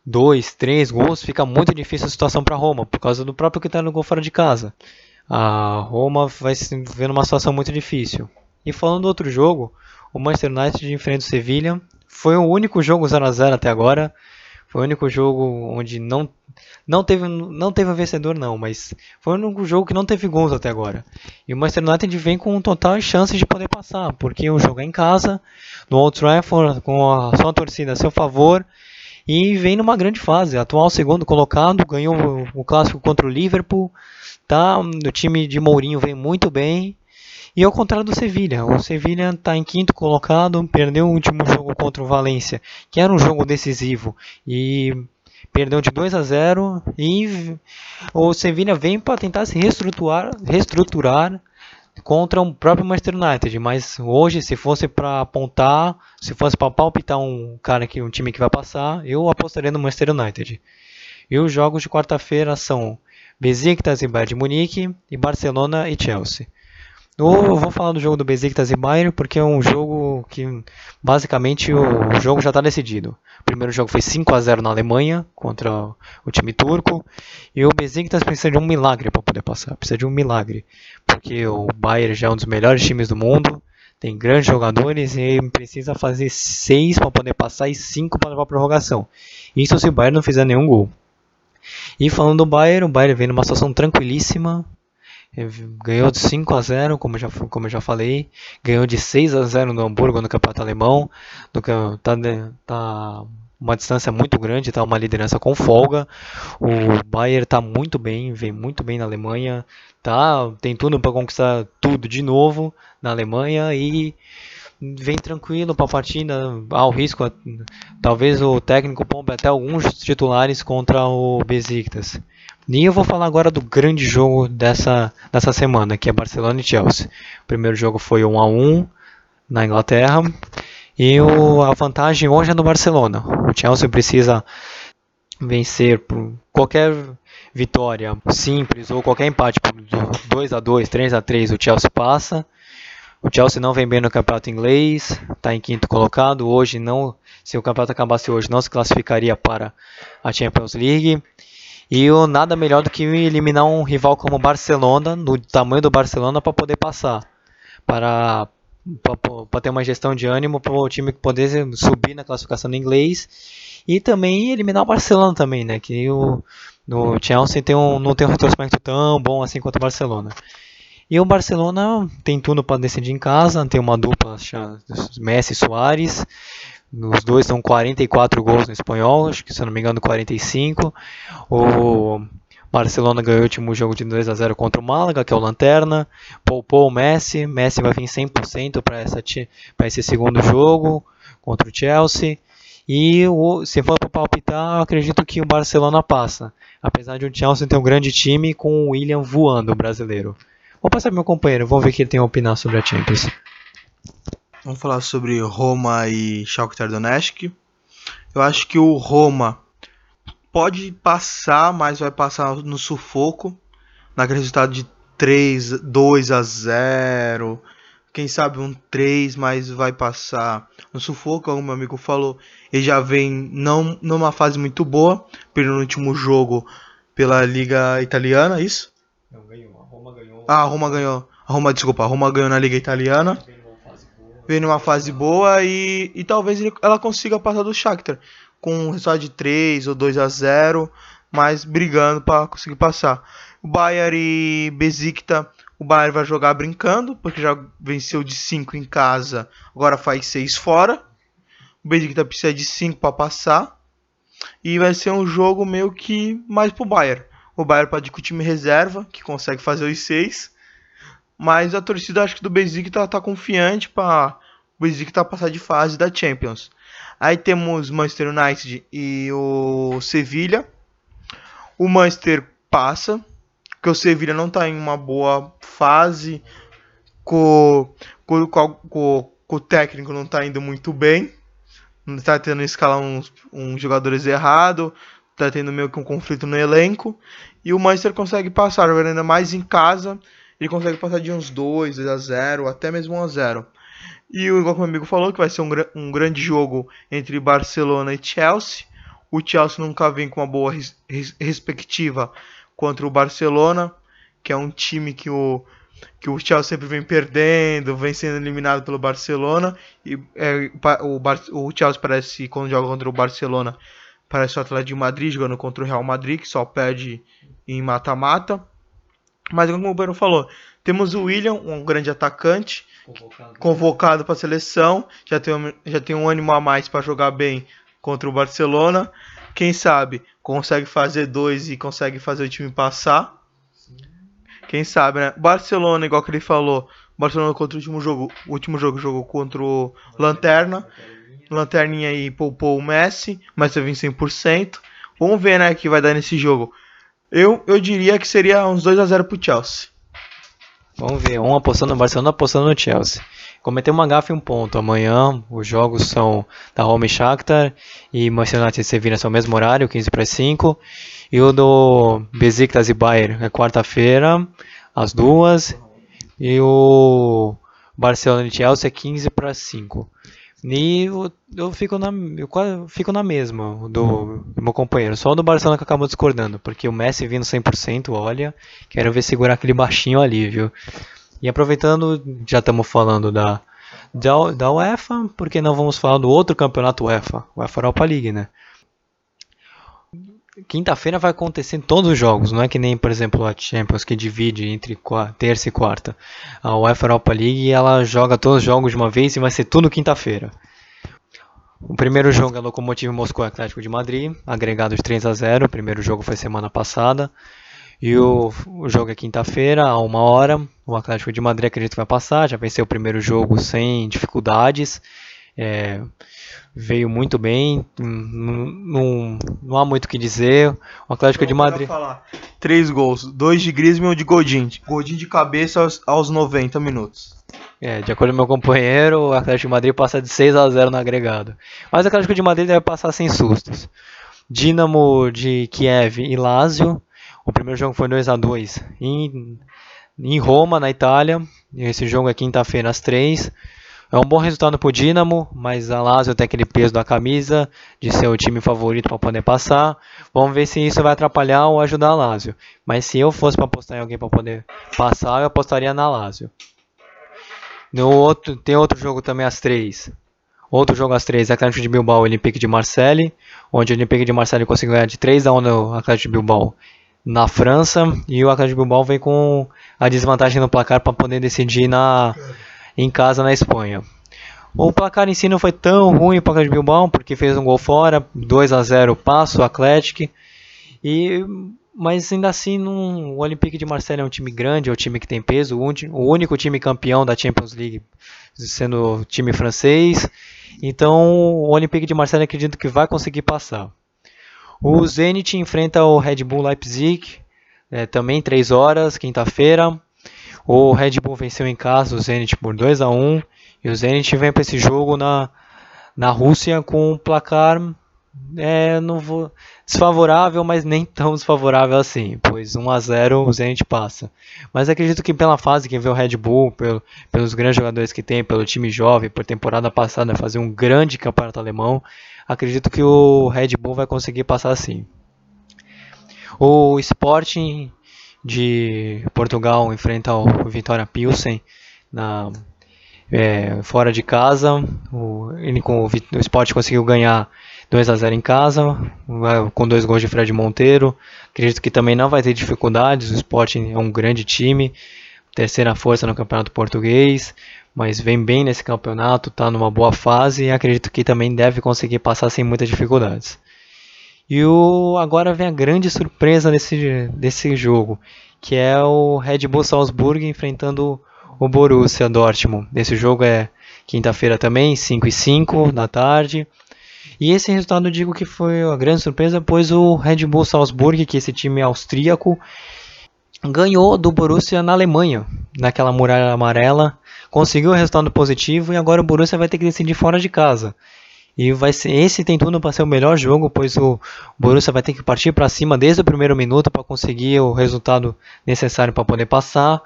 dois, três gols, fica muito difícil a situação para Roma por causa do próprio que está no gol fora de casa. A Roma vai se ver numa situação muito difícil. E falando do outro jogo, o Manchester United enfrenta o Sevilha foi o único jogo 0 a 0 até agora. Foi o único jogo onde não não teve não teve um vencedor não, mas foi o único jogo que não teve gols até agora. E o Manchester United vem com total chance de poder passar, porque o jogo é em casa, no Old Trafford, com a sua torcida a seu favor, e vem numa grande fase. Atual segundo colocado, ganhou o, clássico contra o Liverpool, tá? O time de Mourinho vem muito bem e ao contrário do Sevilha, o Sevilha está em quinto colocado, perdeu o último jogo contra o Valência, que era um jogo decisivo, e perdeu de 2 a 0 e o Sevilha vem para tentar se reestruturar, reestruturar contra o próprio Manchester United, mas hoje se fosse para apontar, se fosse para palpitar um cara que um time que vai passar, eu apostaria no Manchester United. E os jogos de quarta-feira são Besiktas e Bayern de Munique e Barcelona e Chelsea. Eu vou falar do jogo do Besiktas e Bayern porque é um jogo que basicamente o jogo já está decidido. O primeiro jogo foi 5 a 0 na Alemanha contra o time turco e o Besiktas precisa de um milagre para poder passar. Precisa de um milagre porque o Bayern já é um dos melhores times do mundo, tem grandes jogadores e precisa fazer 6 para poder passar e 5 para levar a prorrogação. Isso se o Bayern não fizer nenhum gol. E falando do Bayern, o Bayern vem numa situação tranquilíssima, Ganhou de 5 a 0, como, já, como eu já falei. Ganhou de 6 a 0 no Hamburgo no campeonato alemão. Do, tá, tá uma distância muito grande, tá uma liderança com folga. O Bayern está muito bem, vem muito bem na Alemanha, tá, tem tudo para conquistar tudo de novo na Alemanha e vem tranquilo para a partida, ao risco, talvez o técnico pompe até alguns titulares contra o Besiktas. E eu vou falar agora do grande jogo dessa, dessa semana, que é Barcelona e Chelsea. O primeiro jogo foi 1 a 1 na Inglaterra. E o, a vantagem hoje é no Barcelona. O Chelsea precisa vencer por qualquer vitória simples ou qualquer empate por 2 a 2, 3 a 3, o Chelsea passa. O Chelsea não vem bem no campeonato inglês, está em quinto colocado. Hoje não, se o campeonato acabasse hoje, não se classificaria para a Champions League. E o nada melhor do que eliminar um rival como o Barcelona, no tamanho do Barcelona, para poder passar. Para, para ter uma gestão de ânimo para o time poder subir na classificação do inglês. E também eliminar o Barcelona também, né? Que o, o Chelsea tem um, não tem um retrospecto tão bom assim quanto o Barcelona. E o Barcelona tem tudo para decidir em casa, tem uma dupla Messi e Soares. Os dois são 44 gols no espanhol, acho que se eu não me engano 45. O Barcelona ganhou o último jogo de 2 a 0 contra o Málaga, que é o Lanterna. Poupou o Messi. Messi vai vir 100% para esse segundo jogo contra o Chelsea. E o, se for para palpitar, eu acredito que o Barcelona passa. Apesar de o Chelsea ter um grande time com o William voando, o brasileiro. Vou passar para meu companheiro, vamos ver o que ele tem a opinar sobre a Champions. Vamos falar sobre Roma e Shakhtar Donetsk. Eu acho que o Roma pode passar, mas vai passar no sufoco, naquele resultado de 3, 2 a 0. Quem sabe um 3, mas vai passar no sufoco, como meu amigo falou. Ele já vem não numa fase muito boa, pelo último jogo pela Liga Italiana, isso? Não, ganhou. A Roma ganhou. Ah, a Roma ganhou. A Roma, desculpa, a Roma ganhou na Liga Italiana vem numa fase boa e, e talvez ela consiga passar do Shakhtar com um resultado de 3 ou 2 a 0, mas brigando para conseguir passar. O Bayern e Besiktas, o Bayern vai jogar brincando, porque já venceu de 5 em casa, agora faz 6 fora. O Besiktas precisa de 5 para passar. E vai ser um jogo meio que mais pro Bayern. O Bayern pode ir com o time reserva, que consegue fazer os 6 mas a torcida acho que do Besiktas tá, tá confiante para o Besiktas tá passar de fase da Champions. Aí temos Manchester United e o Sevilha. O Manchester passa, porque o Sevilha não está em uma boa fase, com, com, com, com, o técnico não está indo muito bem, está tendo escalar uns, uns jogadores errados, está tendo meio que um conflito no elenco, e o Manchester consegue passar, ainda mais em casa, ele consegue passar de uns 2, 2 a 0, até mesmo 1 a 0. E igual meu amigo falou, que vai ser um, um grande jogo entre Barcelona e Chelsea. O Chelsea nunca vem com uma boa res, res, respectiva contra o Barcelona, que é um time que o, que o Chelsea sempre vem perdendo, vem sendo eliminado pelo Barcelona. E é, o, Bar, o Chelsea parece, quando joga contra o Barcelona, parece o Atlético de Madrid jogando contra o Real Madrid, que só perde em mata-mata. Mas como o Bruno falou, temos o William, um grande atacante, convocado, convocado para a seleção, já tem, um, já tem um ânimo a mais para jogar bem contra o Barcelona. Quem sabe consegue fazer dois e consegue fazer o time passar. Sim. Quem sabe, né? Barcelona, igual que ele falou, Barcelona contra o último jogo, o último jogo jogou contra o Lanterna. Lanterninha aí poupou o Messi, mas teve em 100%. Vamos ver, né, que vai dar nesse jogo. Eu, eu diria que seria uns 2 a 0 pro Chelsea. Vamos ver, um apostando no Barcelona, apostando no Chelsea. Cometeu uma gafe um ponto. Amanhã os jogos são da Roma e Shakhtar e Manchester United e Sevilla são o mesmo horário, 15 para 5. E o do Besiktas e Bayern é quarta-feira, às duas. E o Barcelona e Chelsea é 15 para 5. E eu, eu, fico na, eu quase fico na mesma do, do, meu companheiro. Só do Barcelona que acabou discordando. Porque o Messi vindo 100%, olha. Quero ver segurar aquele baixinho ali, viu? E aproveitando, já estamos falando da, da, da UEFA, porque não vamos falar do outro campeonato UEFA? UEFA Europa League, né? Quinta-feira vai acontecer em todos os jogos, não é que nem, por exemplo, a Champions que divide entre terça e quarta. A UEFA Europa League ela joga todos os jogos de uma vez e vai ser tudo quinta-feira. O primeiro jogo é Lokomotiv Moscou Atlético de Madrid, agregado de 3 a 0. O primeiro jogo foi semana passada. E o, o jogo é quinta-feira, a uma hora. O Atlético de Madrid acredito que vai passar, já venceu o primeiro jogo sem dificuldades. É, veio muito bem, não, há muito o que dizer. O Atlético de Madrid. Falar. Três gols, dois de Griezmann e um de Godin. Godin de cabeça aos, aos 90 minutos. É, de acordo com meu companheiro, o Atlético de Madrid passa de 6 a 0 no agregado. Mas o Atlético de Madrid deve passar sem sustos. Dinamo de Kiev e Lazio. O primeiro jogo foi 2 a 2 em, em Roma, na Itália. Esse jogo é quinta-feira às 3 é um bom resultado para o Dinamo, mas a Lazio tem aquele peso da camisa de ser o time favorito para poder passar. Vamos ver se isso vai atrapalhar ou ajudar a Lazio. Mas se eu fosse para apostar em alguém para poder passar, eu apostaria na Lazio. No outro, tem outro jogo também às três. Outro jogo às três, Atlético de Bilbao e Olympique de Marseille, onde o Olympique de Marseille conseguiu ganhar de 3 a 1 no Atlético de Bilbao na França e o Atlético de Bilbao vem com a desvantagem no placar para poder decidir na em casa na Espanha. O placar em si não foi tão ruim para o Bilbao, porque fez um gol fora, 2 a 0 passo, o Atlético. E mas ainda assim não, o Olympique de Marseille é um time grande, é um time que tem peso, o único time campeão da Champions League sendo o time francês. Então o Olympique de Marseille acredito que vai conseguir passar. O Zenit enfrenta o Red Bull Leipzig, é, também 3 horas, quinta-feira. O Red Bull venceu em casa o Zenit por 2 a 1 e o Zenit vem para esse jogo na, na Rússia com um placar é, não vou desfavorável, mas nem tão desfavorável assim, pois 1 a 0 o Zenit passa. Mas acredito que pela fase que vê o Red Bull, pelo, pelos grandes jogadores que tem, pelo time jovem, por temporada passada fazer um grande campeonato alemão, acredito que o Red Bull vai conseguir passar sim. O Sporting de Portugal enfrenta o Vitória Pilsen na é, fora de casa. O, ele com o, o Sport conseguiu ganhar 2 a 0 em casa, com dois gols de Fred Monteiro. Acredito que também não vai ter dificuldades. O Sporting é um grande time, terceira força no Campeonato Português, mas vem bem nesse campeonato, está numa boa fase e acredito que também deve conseguir passar sem muitas dificuldades. E o, agora vem a grande surpresa desse, desse jogo, que é o Red Bull Salzburg enfrentando o Borussia Dortmund. Esse jogo é quinta-feira também, 5 e 5 da tarde. E esse resultado eu digo que foi uma grande surpresa, pois o Red Bull Salzburg, que é esse time austríaco, ganhou do Borussia na Alemanha, naquela muralha amarela, conseguiu o um resultado positivo e agora o Borussia vai ter que decidir fora de casa. E vai ser, esse tem tudo para ser o melhor jogo, pois o Borussia vai ter que partir para cima desde o primeiro minuto para conseguir o resultado necessário para poder passar,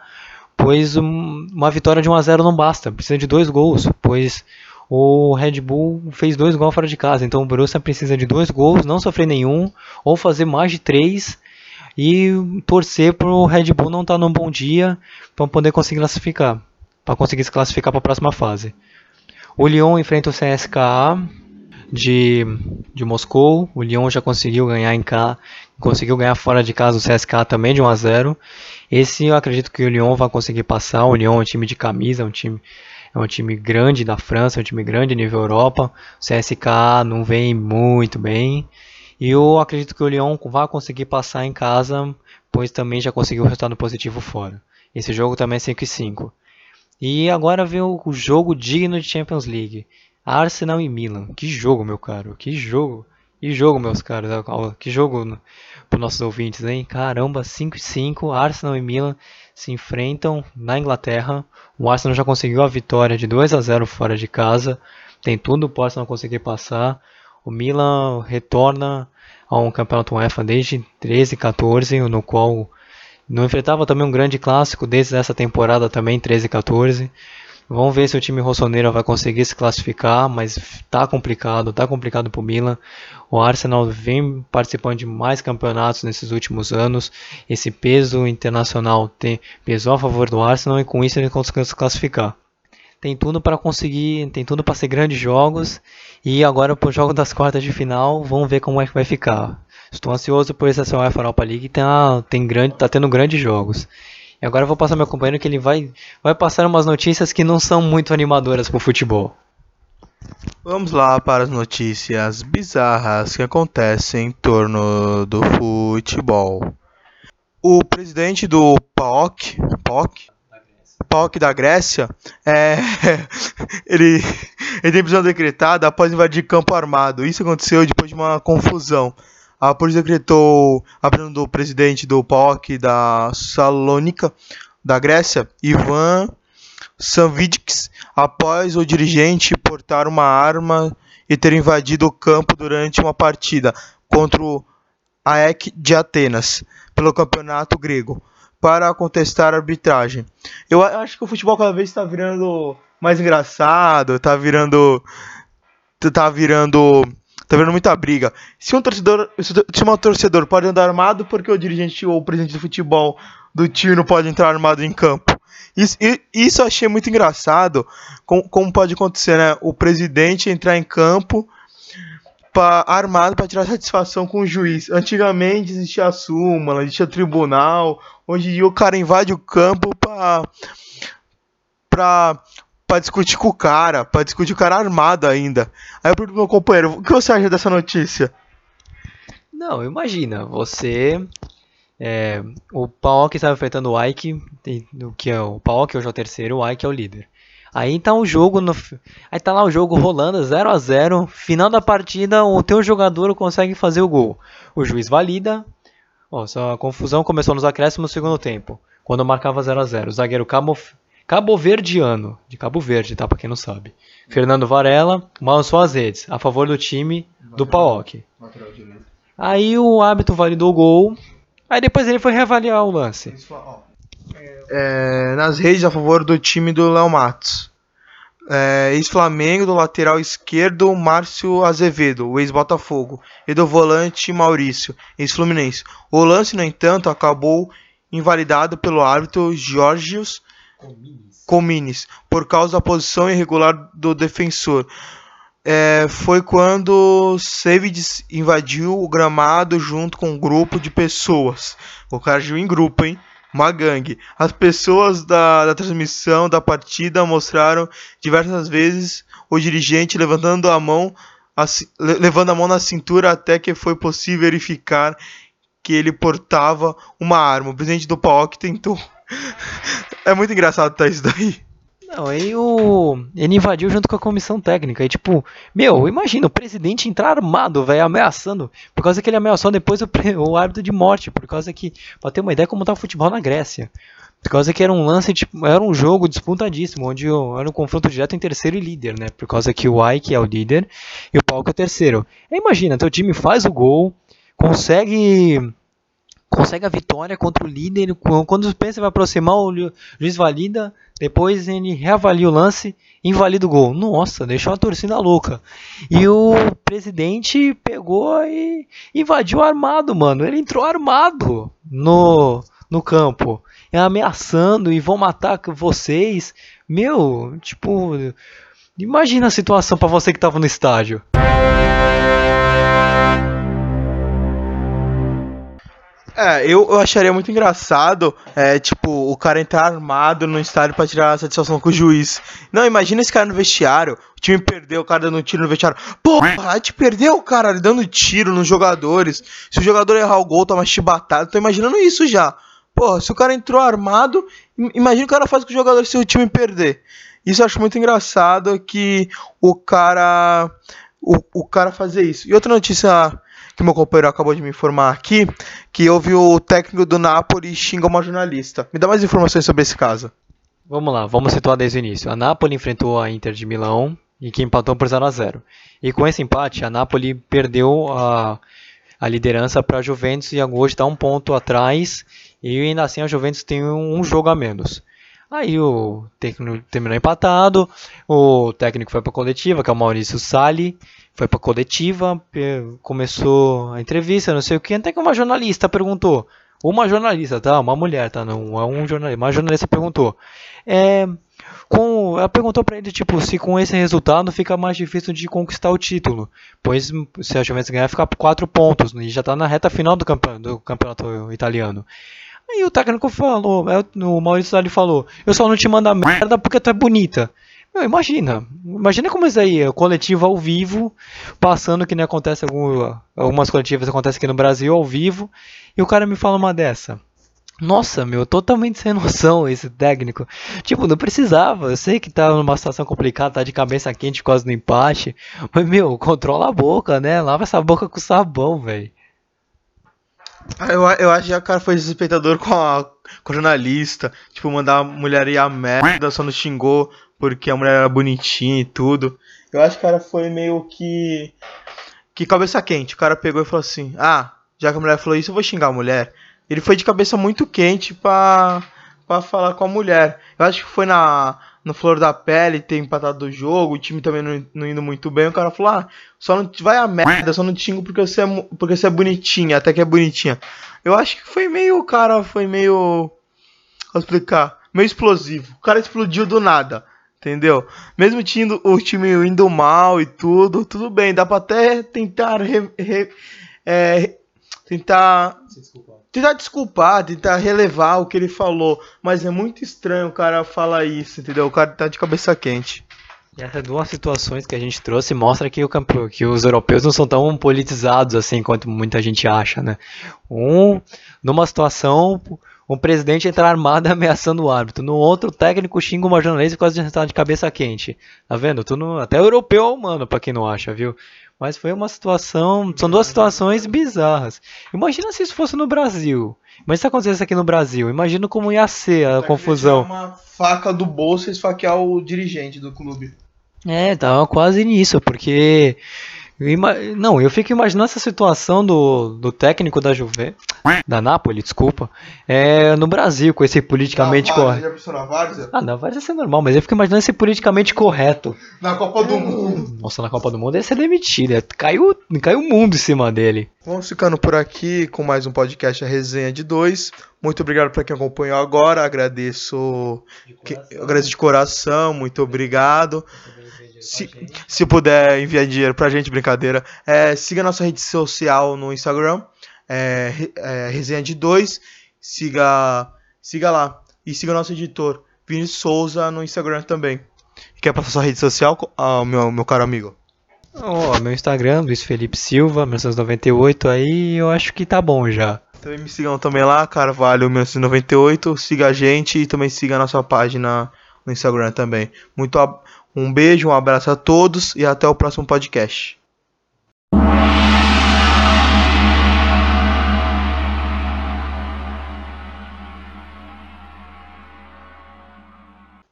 pois uma vitória de 1 a 0 não basta, precisa de dois gols, pois o Red Bull fez dois gols fora de casa, então o Borussia precisa de dois gols, não sofrer nenhum, ou fazer mais de três e torcer para o Red Bull não estar tá num bom dia para poder conseguir classificar, para conseguir se classificar para a próxima fase. O Lyon enfrenta o CSKA de, de Moscou. O Lyon já conseguiu ganhar em cá, conseguiu ganhar fora de casa o CSKA também de 1 a 0. Esse eu acredito que o Lyon vai conseguir passar. O Lyon é um time de camisa, é um time é um time grande da França, é um time grande nível Europa. O CSK não vem muito bem. E eu acredito que o Lyon vai conseguir passar em casa, pois também já conseguiu um resultado positivo fora. Esse jogo também é 5 e 5. E agora vem o jogo digno de Champions League. Arsenal e Milan. Que jogo, meu caro. Que jogo. Que jogo, meus caros. Que jogo para nossos ouvintes, hein? Caramba, 5 e 5. Arsenal e Milan se enfrentam na Inglaterra. O Arsenal já conseguiu a vitória de 2 a 0 fora de casa. Tem tudo para o Arsenal conseguir passar. O Milan retorna a um campeonato UEFA desde 13 e 14, no qual não enfrentava também um grande clássico desde essa temporada também 13 e 14. Vamos ver se o time rossoneiro vai conseguir se classificar, mas tá complicado, tá complicado pro Milan. O Arsenal vem participando de mais campeonatos nesses últimos anos. Esse peso internacional tem pesou a favor do Arsenal e com isso ele conseguiu se classificar. Tem tudo para conseguir, tem tudo para ser grandes jogos e agora pro jogo das quartas de final, vamos ver como é que vai ficar. Estou ansioso por essa UEFA Europa League, tá, tem grande, tá tendo grandes jogos. E agora eu vou passar meu companheiro que ele vai, vai passar umas notícias que não são muito animadoras pro futebol. Vamos lá para as notícias bizarras que acontecem em torno do futebol. O presidente do PAOK, PAOK, PAOK da Grécia, é, ele, ele tem prisão decretada após invadir campo armado. Isso aconteceu depois de uma confusão a polícia decretou a prisão do presidente do POC da Salônica, da Grécia, Ivan Sanvidics, após o dirigente portar uma arma e ter invadido o campo durante uma partida contra o AEK de Atenas, pelo campeonato grego, para contestar a arbitragem. Eu acho que o futebol cada vez está virando mais engraçado, está virando. tá virando tá vendo muita briga. Se um torcedor, se um torcedor pode andar armado, porque o dirigente ou o presidente do futebol do time não pode entrar armado em campo? Isso, isso eu achei muito engraçado, como, como pode acontecer, né? O presidente entrar em campo pra, armado para tirar satisfação com o juiz. Antigamente existia a súmula, existia tribunal. Dia o cara invade o campo para pra para discutir com o cara, para discutir o cara armado ainda. Aí eu pergunto pro meu companheiro, o que você acha dessa notícia? Não, imagina, você É, o Paok estava enfrentando o Ike, que é o Paok hoje é o terceiro, o Ike é o líder. Aí tá o jogo no, aí tá lá o jogo rolando 0 a 0, final da partida, o teu jogador consegue fazer o gol. O juiz valida. Ó, a confusão começou nos acréscimos no segundo tempo, quando marcava 0 a 0. O zagueiro Cabo Cabo Verdiano, de Cabo Verde, tá? Pra quem não sabe. Fernando Varela balançou as redes a favor do time do Paok. Aí o árbitro validou o gol. Aí depois ele foi reavaliar o lance. É, nas redes a favor do time do Léo Matos. É, Ex-Flamengo, do lateral esquerdo, Márcio Azevedo, o ex-Botafogo, e do volante Maurício, ex-Fluminense. O lance, no entanto, acabou invalidado pelo árbitro Jorgios Comines, por causa da posição irregular do defensor. É, foi quando Savides invadiu o gramado junto com um grupo de pessoas. O cara agiu em grupo, hein? Uma gangue. As pessoas da, da transmissão da partida mostraram diversas vezes o dirigente levantando a mão, levando a mão na cintura até que foi possível verificar que ele portava uma arma. O presidente do PAOC tentou é muito engraçado tá isso daí. Não, aí o. Ele invadiu junto com a comissão técnica. E tipo, meu, imagina o presidente entrar armado, velho, ameaçando. Por causa que ele ameaçou depois o, o árbitro de morte. Por causa que. Pra ter uma ideia como tá o futebol na Grécia. Por causa que era um lance, tipo, era um jogo disputadíssimo, onde era um confronto direto em terceiro e líder, né? Por causa que o Ike é o líder e o Paulo é o terceiro. Aí imagina, teu time faz o gol, consegue consegue a vitória contra o líder. Quando pensa vai aproximar, o juiz valida. Depois ele reavalia o lance, invalida o gol. Nossa, deixou a torcida louca. E o presidente pegou e invadiu armado, mano. Ele entrou armado no, no campo, ameaçando e vão matar vocês. Meu, tipo, imagina a situação para você que tava no estádio. É, eu, eu acharia muito engraçado, é, tipo, o cara entrar armado no estádio pra tirar a satisfação com o juiz. Não, imagina esse cara no vestiário, o time perdeu, o cara dando tiro no vestiário. Pô, a gente perdeu, cara, dando tiro nos jogadores. Se o jogador errar o gol, toma chibatado. Tô imaginando isso já. Pô, se o cara entrou armado, imagina o cara faz com o jogador se o time perder. Isso eu acho muito engraçado que o cara. O, o cara fazer isso. E outra notícia que meu companheiro acabou de me informar aqui, que houve o técnico do Napoli xinga uma jornalista. Me dá mais informações sobre esse caso. Vamos lá, vamos situar desde o início. A Napoli enfrentou a Inter de Milão e que empatou por 0 a 0. E com esse empate, a Napoli perdeu a, a liderança para a Juventus e hoje está um ponto atrás. E ainda assim a Juventus tem um, um jogo a menos. Aí o técnico terminou empatado, o técnico foi para a coletiva, que é o Maurício Sali, foi para coletiva, começou a entrevista, não sei o que, até que uma jornalista perguntou, uma jornalista, tá, uma mulher, tá, não é um jornalista, uma jornalista perguntou, é, com, ela perguntou para ele tipo se com esse resultado fica mais difícil de conquistar o título, pois se a Juventus ganhar fica por quatro pontos e já está na reta final do campeonato, do campeonato italiano. Aí o técnico falou, o Maurício Sali falou, eu só não te mando a merda porque tu é bonita. Meu, imagina. Imagina como isso aí, coletivo ao vivo, passando que nem acontece algum, algumas coletivas acontecem aqui no Brasil ao vivo, e o cara me fala uma dessa. Nossa, meu, totalmente sem noção esse técnico. Tipo, não precisava. Eu sei que tá numa situação complicada, tá de cabeça quente causa do empate. Mas, meu, controla a boca, né? Lava essa boca com sabão, velho. Eu, eu acho que o cara foi desrespeitador com a, com a jornalista. Tipo, mandar a mulher ir a merda, só não xingou porque a mulher era bonitinha e tudo. Eu acho que o cara foi meio que. que cabeça quente. O cara pegou e falou assim: Ah, já que a mulher falou isso, eu vou xingar a mulher. Ele foi de cabeça muito quente pra, pra falar com a mulher. Eu acho que foi na, no Flor da Pele ter empatado o jogo, o time também não, não, indo muito bem. O cara falou: Ah, só não vai a merda, só não xingo porque você, é, porque você é bonitinha, até que é bonitinha. Eu acho que foi meio. O cara foi meio. Vou explicar. Meio explosivo. O cara explodiu do nada. Entendeu? Mesmo tindo o time indo mal e tudo, tudo bem, dá pra até tentar re, re, é, tentar desculpar. tentar desculpar, tentar relevar o que ele falou, mas é muito estranho o cara falar isso, entendeu? O cara tá de cabeça quente. E essas duas situações que a gente trouxe mostra que, o campo, que os europeus não são tão politizados assim quanto muita gente acha, né? Um, numa situação, um presidente entrar armado ameaçando o árbitro. No outro, o técnico xinga uma jornalista e quase está de cabeça quente. Tá vendo? Tu não, até europeu é humano, pra quem não acha, viu? Mas foi uma situação. São duas situações bizarras. Imagina se isso fosse no Brasil. Mas se acontecesse aqui no Brasil, imagina como ia ser a confusão. uma faca do bolso e esfaquear o dirigente do clube. É, tava quase nisso, porque. Ima... Não, eu fico imaginando essa situação do, do técnico da Juve, da Napoli, desculpa, é, no Brasil, com esse politicamente correto. Na Várzea? Ah, na Várzea é normal, mas eu fico imaginando esse politicamente correto. Na Copa do Mundo. Nossa, na Copa do Mundo ia ser demitido, ia- caiu, caiu o mundo em cima dele. Vamos ficando por aqui com mais um podcast, a resenha de dois. Muito obrigado para quem acompanhou agora. Agradeço, que- eu agradeço de coração. Muito obrigado. Se, se puder enviar dinheiro pra gente, brincadeira. É, siga nossa rede social no Instagram, é, é, resenha de dois. Siga, siga lá. E siga nosso editor, Vini Souza, no Instagram também. Quer passar sua rede social, ah, meu, meu caro amigo? Ó, meu Instagram, Luiz Felipe Silva, 1998, aí eu acho que tá bom já. Também me sigam também lá, Carvalho 1998. Siga a gente e também siga a nossa página no Instagram também. Muito um beijo, um abraço a todos e até o próximo podcast.